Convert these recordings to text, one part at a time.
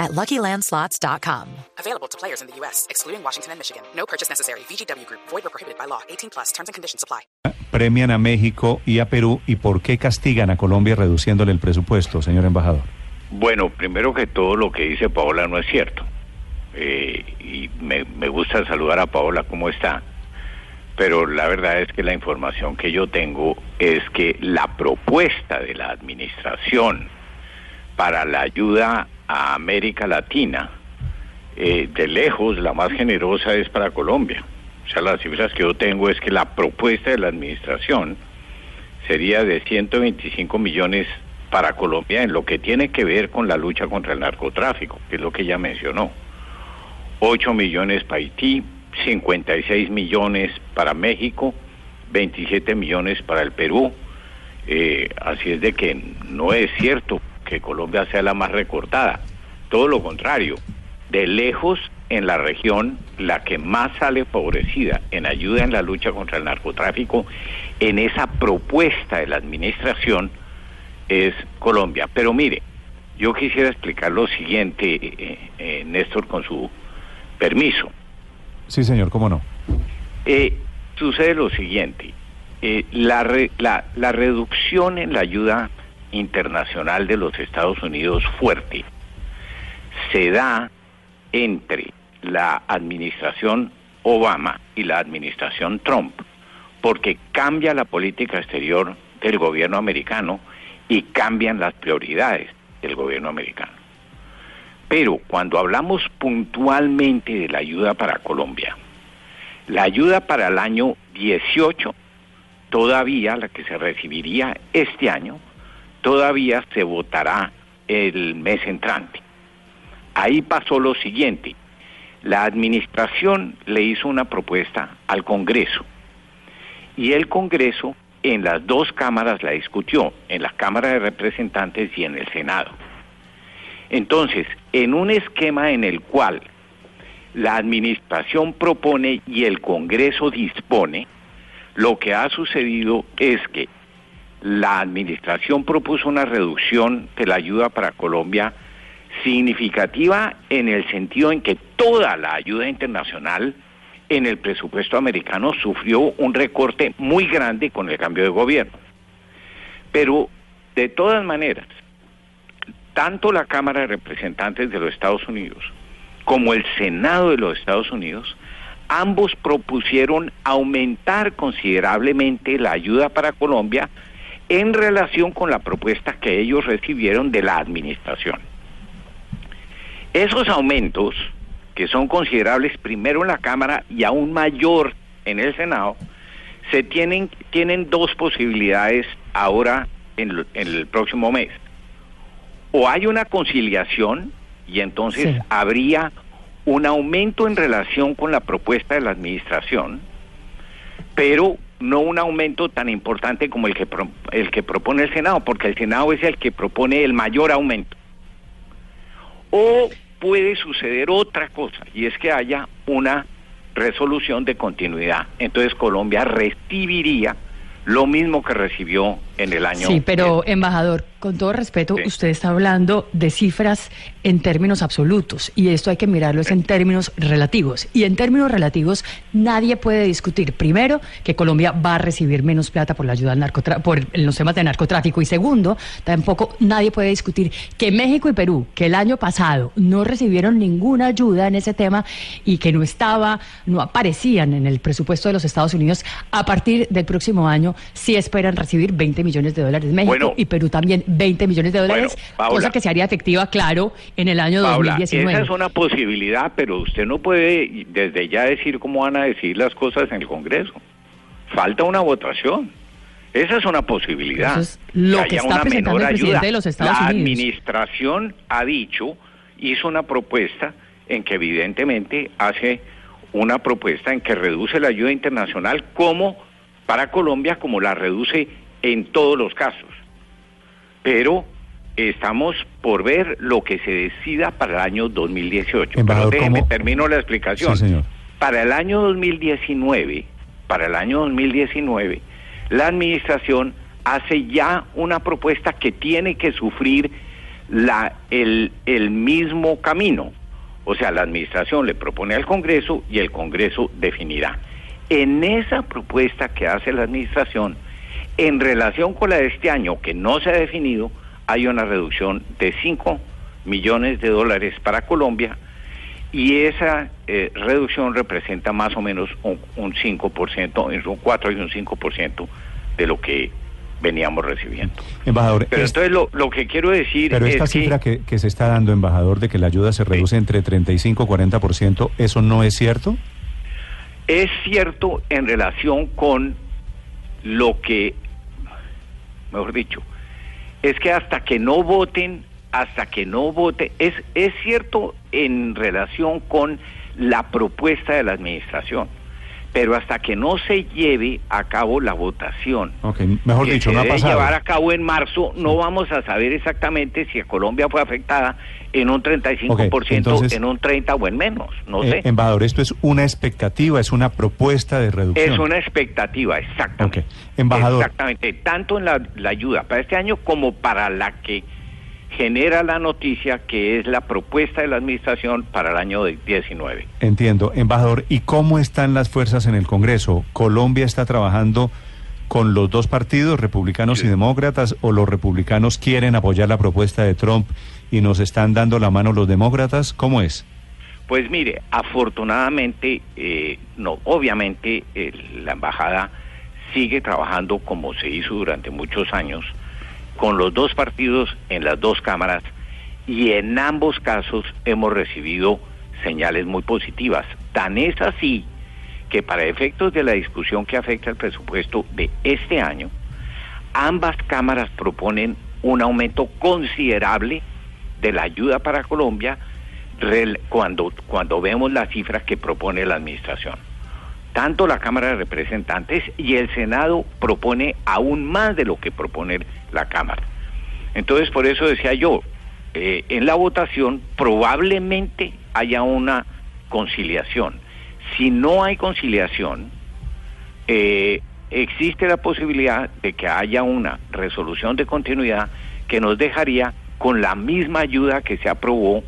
at LuckyLandSlots.com. Available to players in the U.S., excluding Washington and Michigan. No purchase necessary. VGW Group. Void or prohibited by law. 18 plus. Terms and conditions apply. Premian a México y a Perú y por qué castigan a Colombia reduciéndole el presupuesto, señor embajador. Bueno, primero que todo lo que dice Paola no es cierto. Eh, y me, me gusta saludar a Paola, ¿cómo está? Pero la verdad es que la información que yo tengo es que la propuesta de la administración para la ayuda a América Latina, eh, de lejos la más generosa es para Colombia. O sea, las cifras que yo tengo es que la propuesta de la administración sería de 125 millones para Colombia en lo que tiene que ver con la lucha contra el narcotráfico, que es lo que ella mencionó. 8 millones para Haití, 56 millones para México, 27 millones para el Perú. Eh, así es de que no es cierto que Colombia sea la más recortada. Todo lo contrario, de lejos en la región la que más sale favorecida en ayuda en la lucha contra el narcotráfico, en esa propuesta de la administración, es Colombia. Pero mire, yo quisiera explicar lo siguiente, eh, eh, Néstor, con su permiso. Sí, señor, cómo no. Eh, sucede lo siguiente, eh, la, re- la, la reducción en la ayuda internacional de los Estados Unidos fuerte se da entre la administración Obama y la administración Trump, porque cambia la política exterior del gobierno americano y cambian las prioridades del gobierno americano. Pero cuando hablamos puntualmente de la ayuda para Colombia, la ayuda para el año 18, todavía la que se recibiría este año, todavía se votará el mes entrante. Ahí pasó lo siguiente. La administración le hizo una propuesta al Congreso y el Congreso en las dos cámaras la discutió, en la Cámara de Representantes y en el Senado. Entonces, en un esquema en el cual la administración propone y el Congreso dispone, lo que ha sucedido es que la administración propuso una reducción de la ayuda para Colombia significativa en el sentido en que toda la ayuda internacional en el presupuesto americano sufrió un recorte muy grande con el cambio de gobierno. Pero de todas maneras, tanto la Cámara de Representantes de los Estados Unidos como el Senado de los Estados Unidos, ambos propusieron aumentar considerablemente la ayuda para Colombia en relación con la propuesta que ellos recibieron de la administración. Esos aumentos, que son considerables primero en la Cámara y aún mayor en el Senado, se tienen, tienen dos posibilidades ahora en, lo- en el próximo mes. O hay una conciliación y entonces Sí. habría un aumento en relación con la propuesta de la administración, pero no un aumento tan importante como el que pro- el que propone el Senado, porque el Senado es el que propone el mayor aumento. O puede suceder otra cosa, y es que haya una resolución de continuidad. Entonces Colombia recibiría lo mismo que recibió en el año. Sí, pero embajador, con todo respeto, Sí. usted está hablando de cifras en términos absolutos y esto hay que mirarlo es en términos relativos. Y en términos relativos nadie puede discutir, primero, que Colombia va a recibir menos plata por la ayuda al narcotra- por los temas de narcotráfico y segundo, tampoco nadie puede discutir que México y Perú, que el año pasado no recibieron ninguna ayuda en ese tema y que no estaba, no aparecían en el presupuesto de los Estados Unidos, a partir del próximo año sí esperan recibir 20 millones de dólares México Bueno. y Perú también 20 millones de dólares, Bueno, cosa que se haría efectiva, claro, en el año Paula, 2019. esa es una posibilidad, pero usted no puede desde ya decir cómo van a decir las cosas en el Congreso. Falta una votación. Esa es una posibilidad. Eso es lo que haya está una presentando menor el presidente ayuda. de los Estados La Unidos. administración ha dicho, hizo una propuesta en que evidentemente hace una propuesta en que reduce la ayuda internacional como para Colombia como la reduce en todos los casos. Pero estamos por ver lo que se decida para el año 2018. Embajador, Pero déjeme, ¿cómo? termino la explicación. Sí, señor. Para el año 2019, para el año 2019, la administración hace ya una propuesta que tiene que sufrir la, el, el mismo camino. O sea, la administración le propone al Congreso y el Congreso definirá. En esa propuesta que hace la administración, en relación con la de este año, que no se ha definido, hay una reducción de 5 millones de dólares para Colombia y esa eh, reducción representa más o menos un, un 5%, entre un 4 y un 5% de lo que veníamos recibiendo. Embajador, Pero es- entonces lo, lo que quiero decir pero es esta cifra que, que se está dando, embajador, de que la ayuda se reduce entre 35 y 40%, ¿eso no es cierto? es cierto en relación con lo que, mejor dicho, es que hasta que no voten, hasta que no voten, es, es cierto en relación con la propuesta de la administración, pero hasta que no se lleve a cabo la votación. Ok, mejor que dicho, se no ha debe pasado. llevar a cabo en marzo, no vamos a saber exactamente si Colombia fue afectada en un 35%, Ok, entonces- en un 30% o en menos, no Eh, sé. embajador, esto es una expectativa, es una propuesta de reducción. Es una expectativa, exactamente. Ok. Embajador. Exactamente, tanto en la, la ayuda para este año como para la que genera la noticia, que es la propuesta de la administración para el año de 19. Entiendo. Embajador, ¿y cómo están las fuerzas en el Congreso? ¿Colombia está trabajando con los dos partidos, republicanos Sí. y demócratas, o los republicanos quieren apoyar la propuesta de Trump y nos están dando la mano los demócratas? ¿Cómo es? Pues mire, afortunadamente, eh, no, obviamente eh, la embajada sigue trabajando como se hizo durante muchos años, con los dos partidos en las dos cámaras, y en ambos casos hemos recibido señales muy positivas. Tan es así que para efectos de la discusión que afecta al presupuesto de este año, ambas cámaras proponen un aumento considerable de la ayuda para Colombia cuando, cuando vemos las cifras que propone la administración. Tanto la Cámara de Representantes y el Senado propone aún más de lo que propone la Cámara. Entonces, por eso decía yo, eh, en la votación probablemente haya una conciliación. Si no hay conciliación, eh, existe la posibilidad de que haya una resolución de continuidad que nos dejaría con la misma ayuda que se aprobó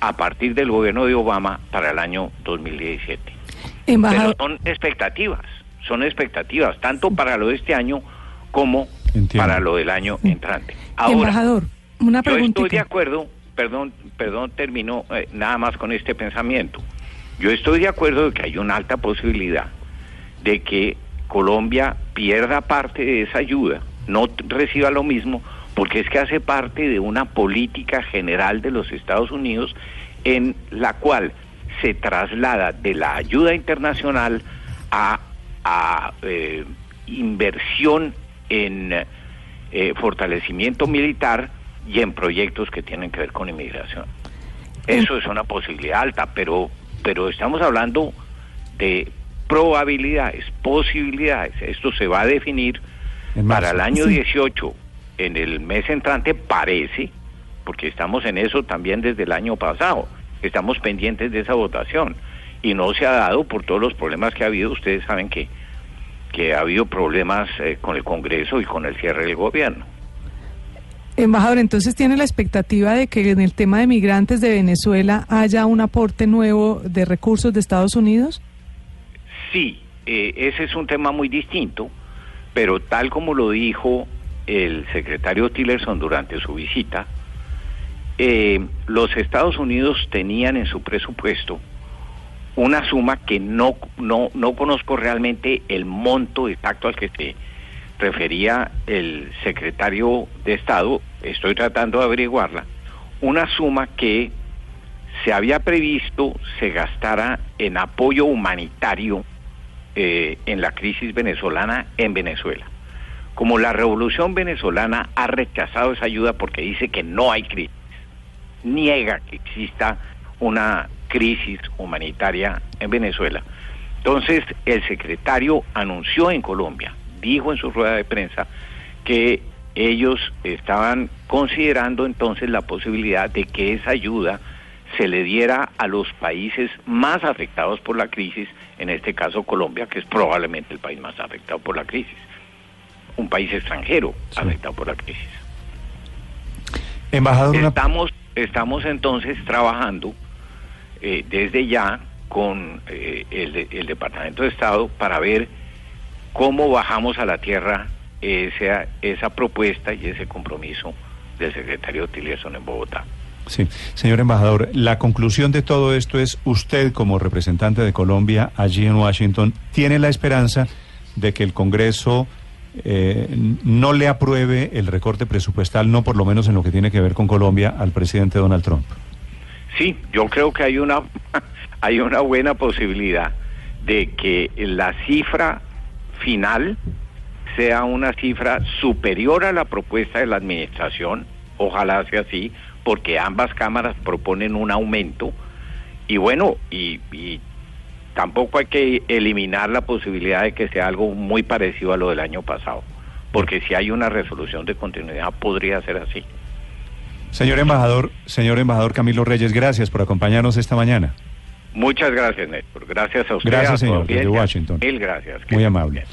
a partir del gobierno de Obama para el año 2017. Pero son expectativas, son expectativas, tanto para lo de este año como Entiendo. para lo del año entrante. Ahora, embajador, una yo estoy de acuerdo, perdón, perdón, termino eh, nada más con este pensamiento. Yo estoy de acuerdo de que hay una alta posibilidad de que Colombia pierda parte de esa ayuda, no reciba lo mismo, porque es que hace parte de una política general de los Estados Unidos en la cual se traslada de la ayuda internacional a, a, eh, inversión en eh, fortalecimiento militar y en proyectos que tienen que ver con inmigración. Eso es una posibilidad alta, pero, pero estamos hablando de probabilidades, posibilidades. Esto se va a definir para el año Sí. 18, en el mes entrante, parece, porque estamos en eso también desde el año pasado, estamos pendientes de esa votación y no se ha dado por todos los problemas que ha habido. Ustedes saben que, que ha habido problemas eh, con el Congreso y con el cierre del gobierno. Embajador, entonces tiene la expectativa de que en el tema de migrantes de Venezuela haya un aporte nuevo de recursos de Estados Unidos. Sí, eh, ese es un tema muy distinto, pero tal como lo dijo el secretario Tillerson durante su visita, eh, los Estados Unidos tenían en su presupuesto una suma que no, no, no conozco realmente el monto exacto al que se refería el secretario de Estado, estoy tratando de averiguarla, una suma que se había previsto se gastara en apoyo humanitario eh, en la crisis venezolana en Venezuela. Como la revolución venezolana ha rechazado esa ayuda porque dice que no hay crisis, niega que exista una crisis humanitaria en Venezuela. Entonces el secretario anunció en Colombia dijo en su rueda de prensa que ellos estaban considerando entonces la posibilidad de que esa ayuda se le diera a los países más afectados por la crisis, en este caso Colombia, que es probablemente el país más afectado por la crisis, un país extranjero afectado por la crisis. Embajador, estamos, estamos entonces trabajando eh, desde ya con eh, el, el Departamento de Estado para ver cómo bajamos a la tierra esa, esa propuesta y ese compromiso del secretario Tillerson en Bogotá. Sí, señor embajador, la conclusión de todo esto es usted como representante de Colombia allí en Washington tiene la esperanza de que el Congreso eh, no le apruebe el recorte presupuestal, no por lo menos en lo que tiene que ver con Colombia, al presidente Donald Trump. Sí, yo creo que hay una hay una buena posibilidad de que la cifra final sea una cifra superior a la propuesta de la administración, ojalá sea así, porque ambas cámaras proponen un aumento y bueno, y, tampoco hay que eliminar la posibilidad de que sea algo muy parecido a lo del año pasado, porque si hay una resolución de continuidad podría ser así. Señor embajador, señor embajador Camilo Reyes, gracias por acompañarnos esta mañana. Muchas gracias, Néstor. Gracias a usted. Gracias, señor, desde Washington. Mil gracias. Muy amable.